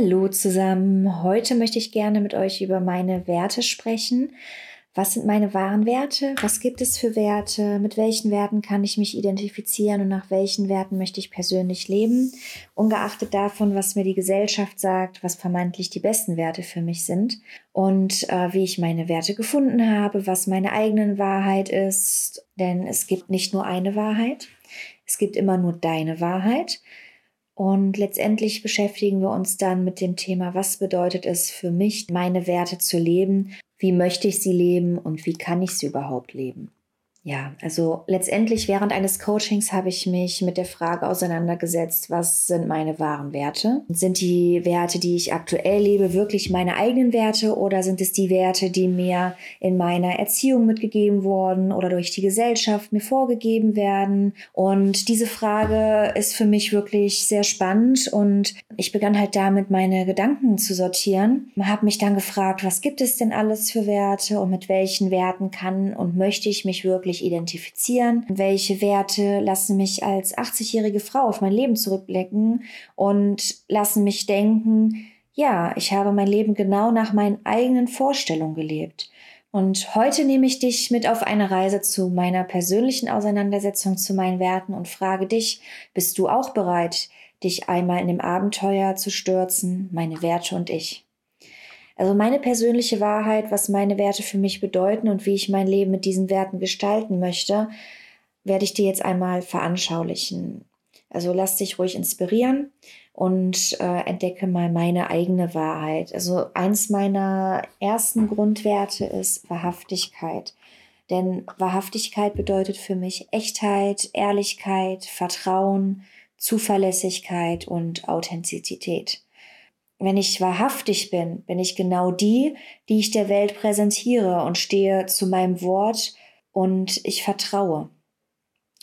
Hallo zusammen. Heute möchte ich gerne mit euch über meine Werte sprechen. Was sind meine wahren Werte? Was gibt es für Werte? Mit welchen Werten kann ich mich identifizieren und nach welchen Werten möchte ich persönlich leben? Ungeachtet davon, was mir die Gesellschaft sagt, was vermeintlich die besten Werte für mich sind und äh, wie ich meine Werte gefunden habe, was meine eigene Wahrheit ist. Denn es gibt nicht nur eine Wahrheit. Es gibt immer nur deine Wahrheit. Und letztendlich beschäftigen wir uns dann mit dem Thema, was bedeutet es für mich, meine Werte zu leben, wie möchte ich sie leben und wie kann ich sie überhaupt leben. Ja, also letztendlich während eines Coachings habe ich mich mit der Frage auseinandergesetzt, was sind meine wahren Werte? Sind die Werte, die ich aktuell lebe, wirklich meine eigenen Werte oder sind es die Werte, die mir in meiner Erziehung mitgegeben wurden oder durch die Gesellschaft mir vorgegeben werden? Und diese Frage ist für mich wirklich sehr spannend und ich begann halt damit, meine Gedanken zu sortieren. Habe mich dann gefragt, was gibt es denn alles für Werte und mit welchen Werten kann und möchte ich mich wirklich mich identifizieren? Welche Werte lassen mich als 80-jährige Frau auf mein Leben zurückblicken und lassen mich denken, ja, ich habe mein Leben genau nach meinen eigenen Vorstellungen gelebt. Und heute nehme ich dich mit auf eine Reise zu meiner persönlichen Auseinandersetzung zu meinen Werten und frage dich, bist du auch bereit, dich einmal in dem Abenteuer zu stürzen, meine Werte und ich? Also meine persönliche Wahrheit, was meine Werte für mich bedeuten und wie ich mein Leben mit diesen Werten gestalten möchte, werde ich dir jetzt einmal veranschaulichen. Also lass dich ruhig inspirieren und äh, entdecke mal meine eigene Wahrheit. Also eins meiner ersten Grundwerte ist Wahrhaftigkeit. Denn Wahrhaftigkeit bedeutet für mich Echtheit, Ehrlichkeit, Vertrauen, Zuverlässigkeit und Authentizität wenn ich wahrhaftig bin, bin ich genau die, die ich der Welt präsentiere und stehe zu meinem Wort und ich vertraue.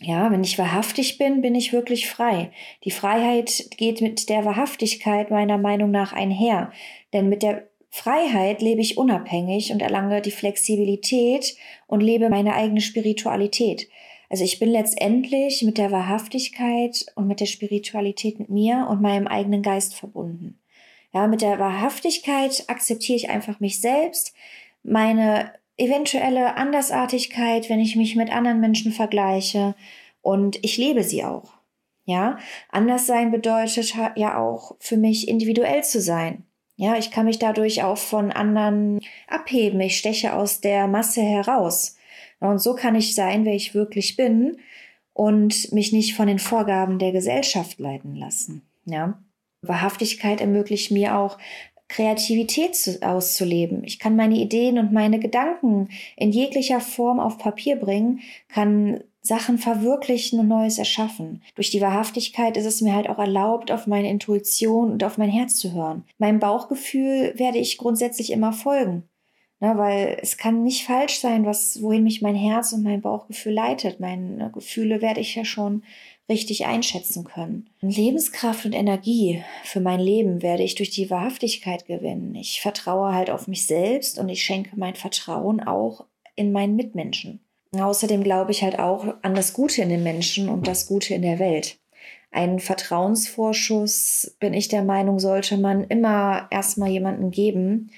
Ja, wenn ich wahrhaftig bin, bin ich wirklich frei. Die Freiheit geht mit der Wahrhaftigkeit meiner Meinung nach einher. Denn mit der Freiheit lebe ich unabhängig und erlange die Flexibilität und lebe meine eigene Spiritualität. Also ich bin letztendlich mit der Wahrhaftigkeit und mit der Spiritualität mit mir und meinem eigenen Geist verbunden. Ja, mit der Wahrhaftigkeit akzeptiere ich einfach mich selbst, meine eventuelle Andersartigkeit, wenn ich mich mit anderen Menschen vergleiche und ich lebe sie auch. Ja, anders sein bedeutet ja auch für mich individuell zu sein. Ja, ich kann mich dadurch auch von anderen abheben. Ich steche aus der Masse heraus. Und so kann ich sein, wer ich wirklich bin und mich nicht von den Vorgaben der Gesellschaft leiten lassen. Ja. Wahrhaftigkeit ermöglicht mir auch, Kreativität zu, auszuleben. Ich kann meine Ideen und meine Gedanken in jeglicher Form auf Papier bringen, kann Sachen verwirklichen und Neues erschaffen. Durch die Wahrhaftigkeit ist es mir halt auch erlaubt, auf meine Intuition und auf mein Herz zu hören. Meinem Bauchgefühl werde ich grundsätzlich immer folgen. Ne, weil es kann nicht falsch sein, was, wohin mich mein Herz und mein Bauchgefühl leitet. Meine Gefühle werde ich ja schon richtig einschätzen können. Lebenskraft und Energie für mein Leben werde ich durch die Wahrhaftigkeit gewinnen. Ich vertraue halt auf mich selbst und ich schenke mein Vertrauen auch in meinen Mitmenschen. Außerdem glaube ich halt auch an das Gute in den Menschen und das Gute in der Welt. Ein Vertrauensvorschuss, bin ich der Meinung, sollte man immer erstmal jemandem geben,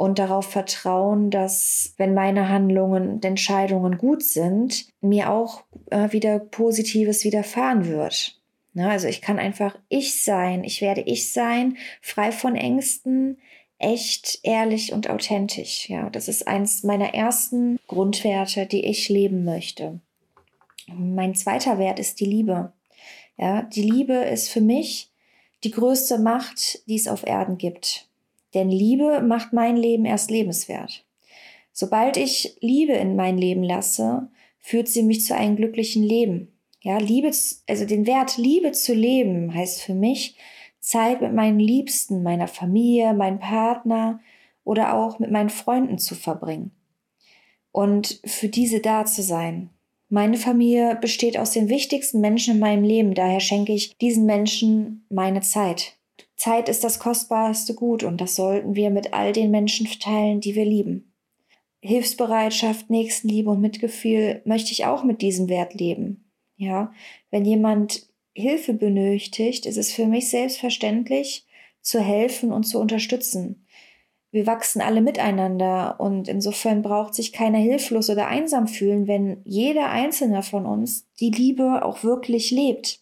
und darauf vertrauen, dass wenn meine Handlungen und Entscheidungen gut sind, mir auch äh, wieder Positives widerfahren wird. Ne? Also ich kann einfach ich sein, ich werde ich sein, frei von Ängsten, echt, ehrlich und authentisch. Ja, das ist eins meiner ersten Grundwerte, die ich leben möchte. Mein zweiter Wert ist die Liebe. Ja, die Liebe ist für mich die größte Macht, die es auf Erden gibt. Denn Liebe macht mein Leben erst lebenswert. Sobald ich Liebe in mein Leben lasse, führt sie mich zu einem glücklichen Leben. Ja, Liebe, also den Wert Liebe zu leben heißt für mich, Zeit mit meinen Liebsten, meiner Familie, meinem Partner oder auch mit meinen Freunden zu verbringen und für diese da zu sein. Meine Familie besteht aus den wichtigsten Menschen in meinem Leben, daher schenke ich diesen Menschen meine Zeit. Zeit ist das kostbarste Gut und das sollten wir mit all den Menschen teilen, die wir lieben. Hilfsbereitschaft, Nächstenliebe und Mitgefühl möchte ich auch mit diesem Wert leben. Ja, wenn jemand Hilfe benötigt, ist es für mich selbstverständlich, zu helfen und zu unterstützen wir wachsen alle miteinander und insofern braucht sich keiner hilflos oder einsam fühlen, wenn jeder einzelne von uns die Liebe auch wirklich lebt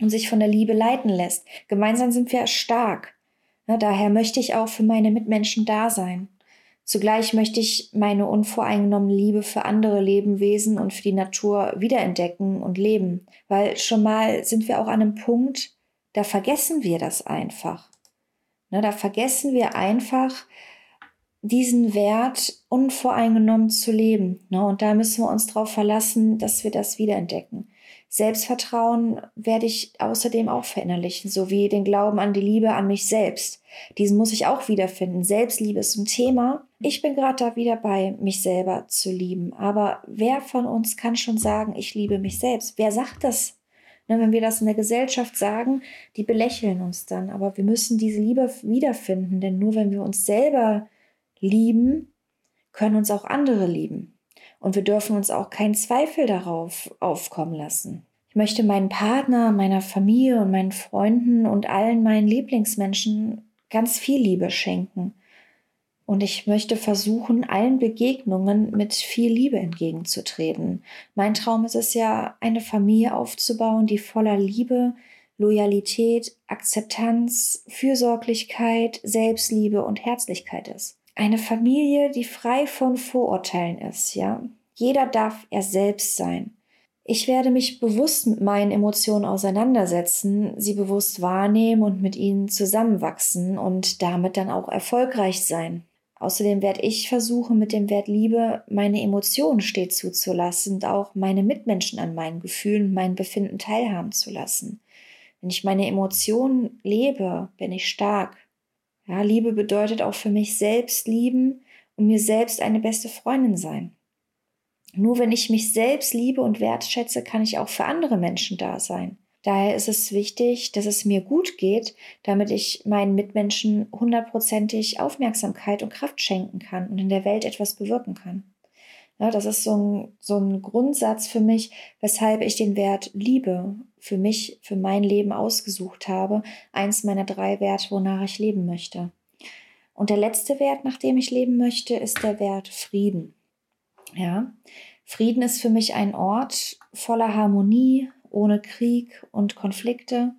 und sich von der Liebe leiten lässt. Gemeinsam sind wir stark. Daher möchte ich auch für meine Mitmenschen da sein. Zugleich möchte ich meine unvoreingenommene Liebe für andere Lebewesen und für die Natur wiederentdecken und leben, weil schon mal sind wir auch an einem Punkt, da vergessen wir das einfach. Da vergessen wir einfach, diesen Wert unvoreingenommen zu leben. Und da müssen wir uns darauf verlassen, dass wir das wiederentdecken. Selbstvertrauen werde ich außerdem auch verinnerlichen, sowie den Glauben an die Liebe an mich selbst. Diesen muss ich auch wiederfinden. Selbstliebe ist ein Thema. Ich bin gerade da wieder bei, mich selber zu lieben. Aber wer von uns kann schon sagen, ich liebe mich selbst? Wer sagt das? Ne, wenn wir das in der Gesellschaft sagen, die belächeln uns dann. Aber wir müssen diese Liebe wiederfinden, denn nur wenn wir uns selber lieben, können uns auch andere lieben. Und wir dürfen uns auch keinen Zweifel darauf aufkommen lassen. Ich möchte meinen Partner, meiner Familie und meinen Freunden und allen meinen Lieblingsmenschen ganz viel Liebe schenken. Und ich möchte versuchen, allen Begegnungen mit viel Liebe entgegenzutreten. Mein Traum ist es ja, eine Familie aufzubauen, die voller Liebe, Loyalität, Akzeptanz, Fürsorglichkeit, Selbstliebe und Herzlichkeit ist. Eine Familie, die frei von Vorurteilen ist, ja. Jeder darf er selbst sein. Ich werde mich bewusst mit meinen Emotionen auseinandersetzen, sie bewusst wahrnehmen und mit ihnen zusammenwachsen und damit dann auch erfolgreich sein. Außerdem werde ich versuchen, mit dem Wert Liebe meine Emotionen stets zuzulassen und auch meine Mitmenschen an meinen Gefühlen meinen Befinden teilhaben zu lassen. Wenn ich meine Emotionen lebe, bin ich stark. Ja, Liebe bedeutet auch für mich selbst lieben und mir selbst eine beste Freundin sein. Nur wenn ich mich selbst liebe und wertschätze, kann ich auch für andere Menschen da sein. Daher ist es wichtig, dass es mir gut geht, damit ich meinen Mitmenschen hundertprozentig Aufmerksamkeit und Kraft schenken kann und in der Welt etwas bewirken kann. Ja, das ist so ein, so ein Grundsatz für mich, weshalb ich den Wert Liebe für mich, für mein Leben ausgesucht habe. Eins meiner drei Werte, wonach ich leben möchte. Und der letzte Wert, nach dem ich leben möchte, ist der Wert Frieden. Ja, Frieden ist für mich ein Ort voller Harmonie, ohne Krieg und Konflikte.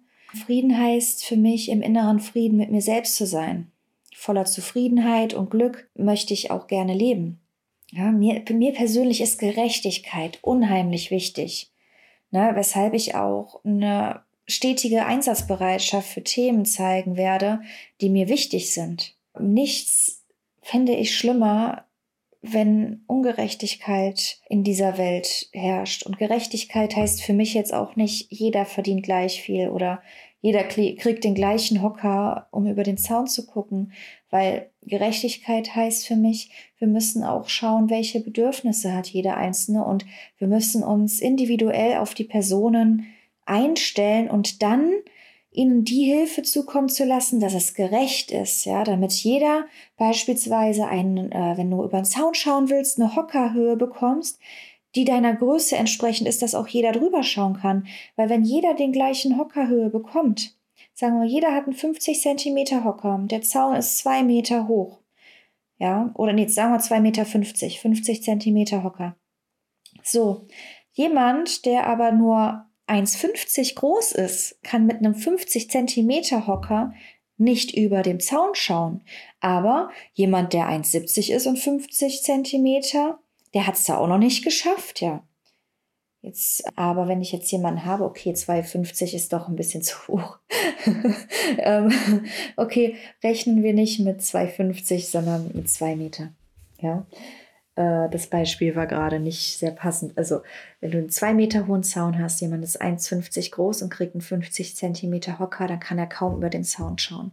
Frieden heißt für mich, im inneren Frieden mit mir selbst zu sein. Voller Zufriedenheit und Glück möchte ich auch gerne leben. Ja, mir, mir persönlich ist Gerechtigkeit unheimlich wichtig, ne, weshalb ich auch eine stetige Einsatzbereitschaft für Themen zeigen werde, die mir wichtig sind. Nichts fände ich schlimmer, wenn Ungerechtigkeit in dieser Welt herrscht. Und Gerechtigkeit heißt für mich jetzt auch nicht, jeder verdient gleich viel oder jeder kriegt den gleichen Hocker, um über den Zaun zu gucken, weil Gerechtigkeit heißt für mich, wir müssen auch schauen, welche Bedürfnisse hat jeder Einzelne und wir müssen uns individuell auf die Personen einstellen und dann ihnen die Hilfe zukommen zu lassen, dass es gerecht ist, ja, damit jeder beispielsweise einen, äh, wenn du über den Zaun schauen willst, eine Hockerhöhe bekommst, die deiner Größe entsprechend ist, dass auch jeder drüber schauen kann. Weil wenn jeder den gleichen Hockerhöhe bekommt, sagen wir, jeder hat einen 50 Zentimeter Hocker, der Zaun ist zwei Meter hoch, ja, oder nee, sagen wir zwei Meter 50, 50 Zentimeter Hocker. So, jemand, der aber nur 1,50 groß ist, kann mit einem 50 Zentimeter Hocker nicht über dem Zaun schauen. Aber jemand, der 1,70 ist und 50 Zentimeter, der hat es da auch noch nicht geschafft, ja. Jetzt, aber wenn ich jetzt jemanden habe, okay, 2,50 ist doch ein bisschen zu hoch. ähm, okay, rechnen wir nicht mit 2,50, sondern mit 2 Meter. Ja. Äh, das Beispiel war gerade nicht sehr passend. Also, wenn du einen zwei Meter hohen Zaun hast, jemand ist 1,50 groß und kriegt einen 50 Zentimeter Hocker, dann kann er kaum über den Zaun schauen.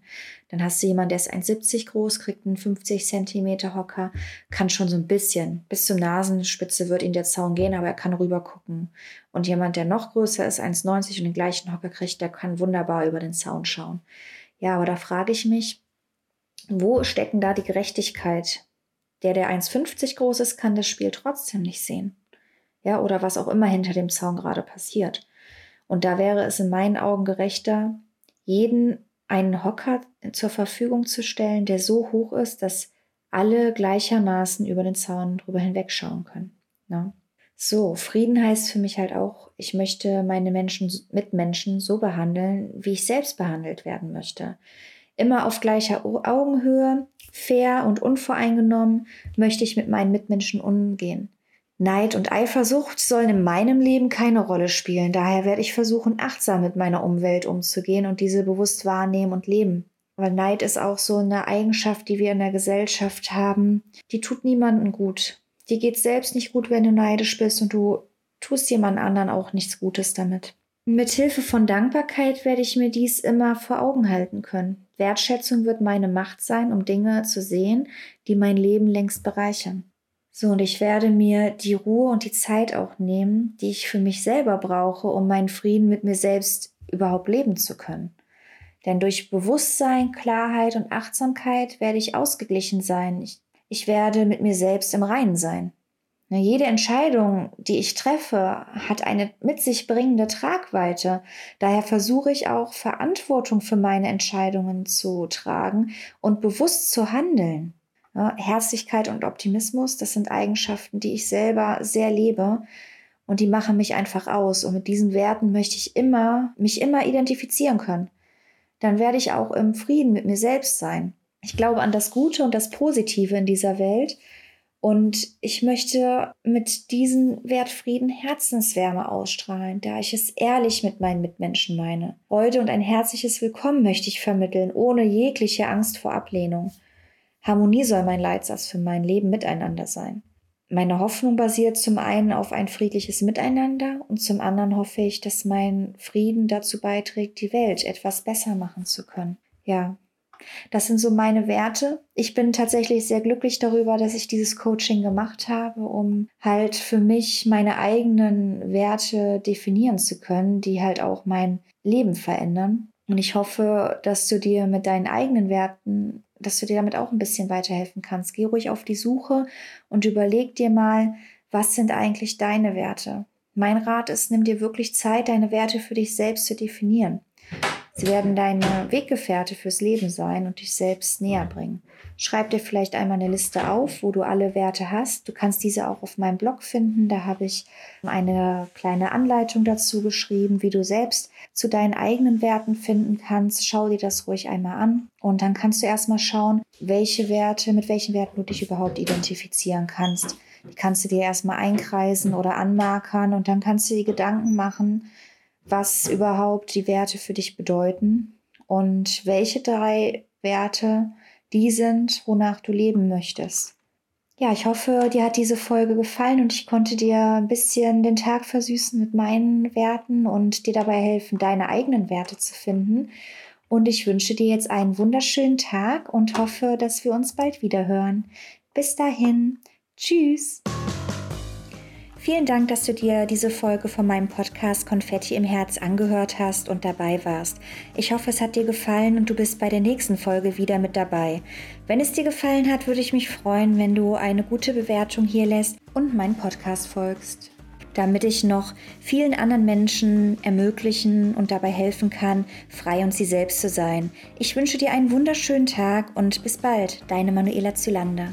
Dann hast du jemanden, der ist 1,70 groß, kriegt einen 50 Zentimeter Hocker, kann schon so ein bisschen, bis zur Nasenspitze wird ihn der Zaun gehen, aber er kann rüber gucken. Und jemand, der noch größer ist, 1,90 und den gleichen Hocker kriegt, der kann wunderbar über den Zaun schauen. Ja, aber da frage ich mich, wo stecken da die Gerechtigkeit der, der 1,50 groß ist, kann das Spiel trotzdem nicht sehen. Ja, oder was auch immer hinter dem Zaun gerade passiert. Und da wäre es in meinen Augen gerechter, jeden einen Hocker zur Verfügung zu stellen, der so hoch ist, dass alle gleichermaßen über den Zaun drüber hinwegschauen können. Ne? So, Frieden heißt für mich halt auch, ich möchte meine Menschen, Mitmenschen so behandeln, wie ich selbst behandelt werden möchte immer auf gleicher Augenhöhe, fair und unvoreingenommen möchte ich mit meinen Mitmenschen umgehen. Neid und Eifersucht sollen in meinem Leben keine Rolle spielen. Daher werde ich versuchen, achtsam mit meiner Umwelt umzugehen und diese bewusst wahrnehmen und leben. Weil Neid ist auch so eine Eigenschaft, die wir in der Gesellschaft haben. Die tut niemandem gut. Die geht selbst nicht gut, wenn du neidisch bist und du tust jemand anderen auch nichts Gutes damit. Mit Hilfe von Dankbarkeit werde ich mir dies immer vor Augen halten können. Wertschätzung wird meine Macht sein, um Dinge zu sehen, die mein Leben längst bereichern. So, und ich werde mir die Ruhe und die Zeit auch nehmen, die ich für mich selber brauche, um meinen Frieden mit mir selbst überhaupt leben zu können. Denn durch Bewusstsein, Klarheit und Achtsamkeit werde ich ausgeglichen sein. Ich, ich werde mit mir selbst im Reinen sein. Ne, jede Entscheidung, die ich treffe, hat eine mit sich bringende Tragweite. Daher versuche ich auch Verantwortung für meine Entscheidungen zu tragen und bewusst zu handeln. Herzlichkeit und Optimismus, das sind Eigenschaften, die ich selber sehr lebe und die machen mich einfach aus. Und mit diesen Werten möchte ich immer, mich immer identifizieren können. Dann werde ich auch im Frieden mit mir selbst sein. Ich glaube an das Gute und das Positive in dieser Welt und ich möchte mit diesem Wertfrieden Herzenswärme ausstrahlen, da ich es ehrlich mit meinen Mitmenschen meine. Freude und ein herzliches Willkommen möchte ich vermitteln, ohne jegliche Angst vor Ablehnung. Harmonie soll mein Leitsatz für mein Leben miteinander sein. Meine Hoffnung basiert zum einen auf ein friedliches Miteinander und zum anderen hoffe ich, dass mein Frieden dazu beiträgt, die Welt etwas besser machen zu können. Ja, das sind so meine Werte. Ich bin tatsächlich sehr glücklich darüber, dass ich dieses Coaching gemacht habe, um halt für mich meine eigenen Werte definieren zu können, die halt auch mein Leben verändern. Und ich hoffe, dass du dir mit deinen eigenen Werten, dass du dir damit auch ein bisschen weiterhelfen kannst. Geh ruhig auf die Suche und überleg dir mal, was sind eigentlich deine Werte? Mein Rat ist, nimm dir wirklich Zeit, deine Werte für dich selbst zu definieren. Sie werden deine Weggefährte fürs Leben sein und dich selbst näher bringen. Schreib dir vielleicht einmal eine Liste auf, wo du alle Werte hast. Du kannst diese auch auf meinem Blog finden. Da habe ich eine kleine Anleitung dazu geschrieben, wie du selbst zu deinen eigenen Werten finden kannst. Schau dir das ruhig einmal an und dann kannst du erstmal schauen, welche Werte, mit welchen Werten du dich überhaupt identifizieren kannst. Die kannst du dir erstmal einkreisen oder anmarkern und dann kannst du dir Gedanken machen, was überhaupt die Werte für dich bedeuten und welche drei Werte die sind, wonach du leben möchtest. Ja, ich hoffe, dir hat diese Folge gefallen und ich konnte dir ein bisschen den Tag versüßen mit meinen Werten und dir dabei helfen, deine eigenen Werte zu finden. Und ich wünsche dir jetzt einen wunderschönen Tag und hoffe, dass wir uns bald wieder hören. Bis dahin, tschüss. Vielen Dank, dass du dir diese Folge von meinem Podcast Konfetti im Herz angehört hast und dabei warst. Ich hoffe, es hat dir gefallen und du bist bei der nächsten Folge wieder mit dabei. Wenn es dir gefallen hat, würde ich mich freuen, wenn du eine gute Bewertung hier lässt und meinen Podcast folgst damit ich noch vielen anderen Menschen ermöglichen und dabei helfen kann, frei und sie selbst zu sein. Ich wünsche dir einen wunderschönen Tag und bis bald, deine Manuela Zylander.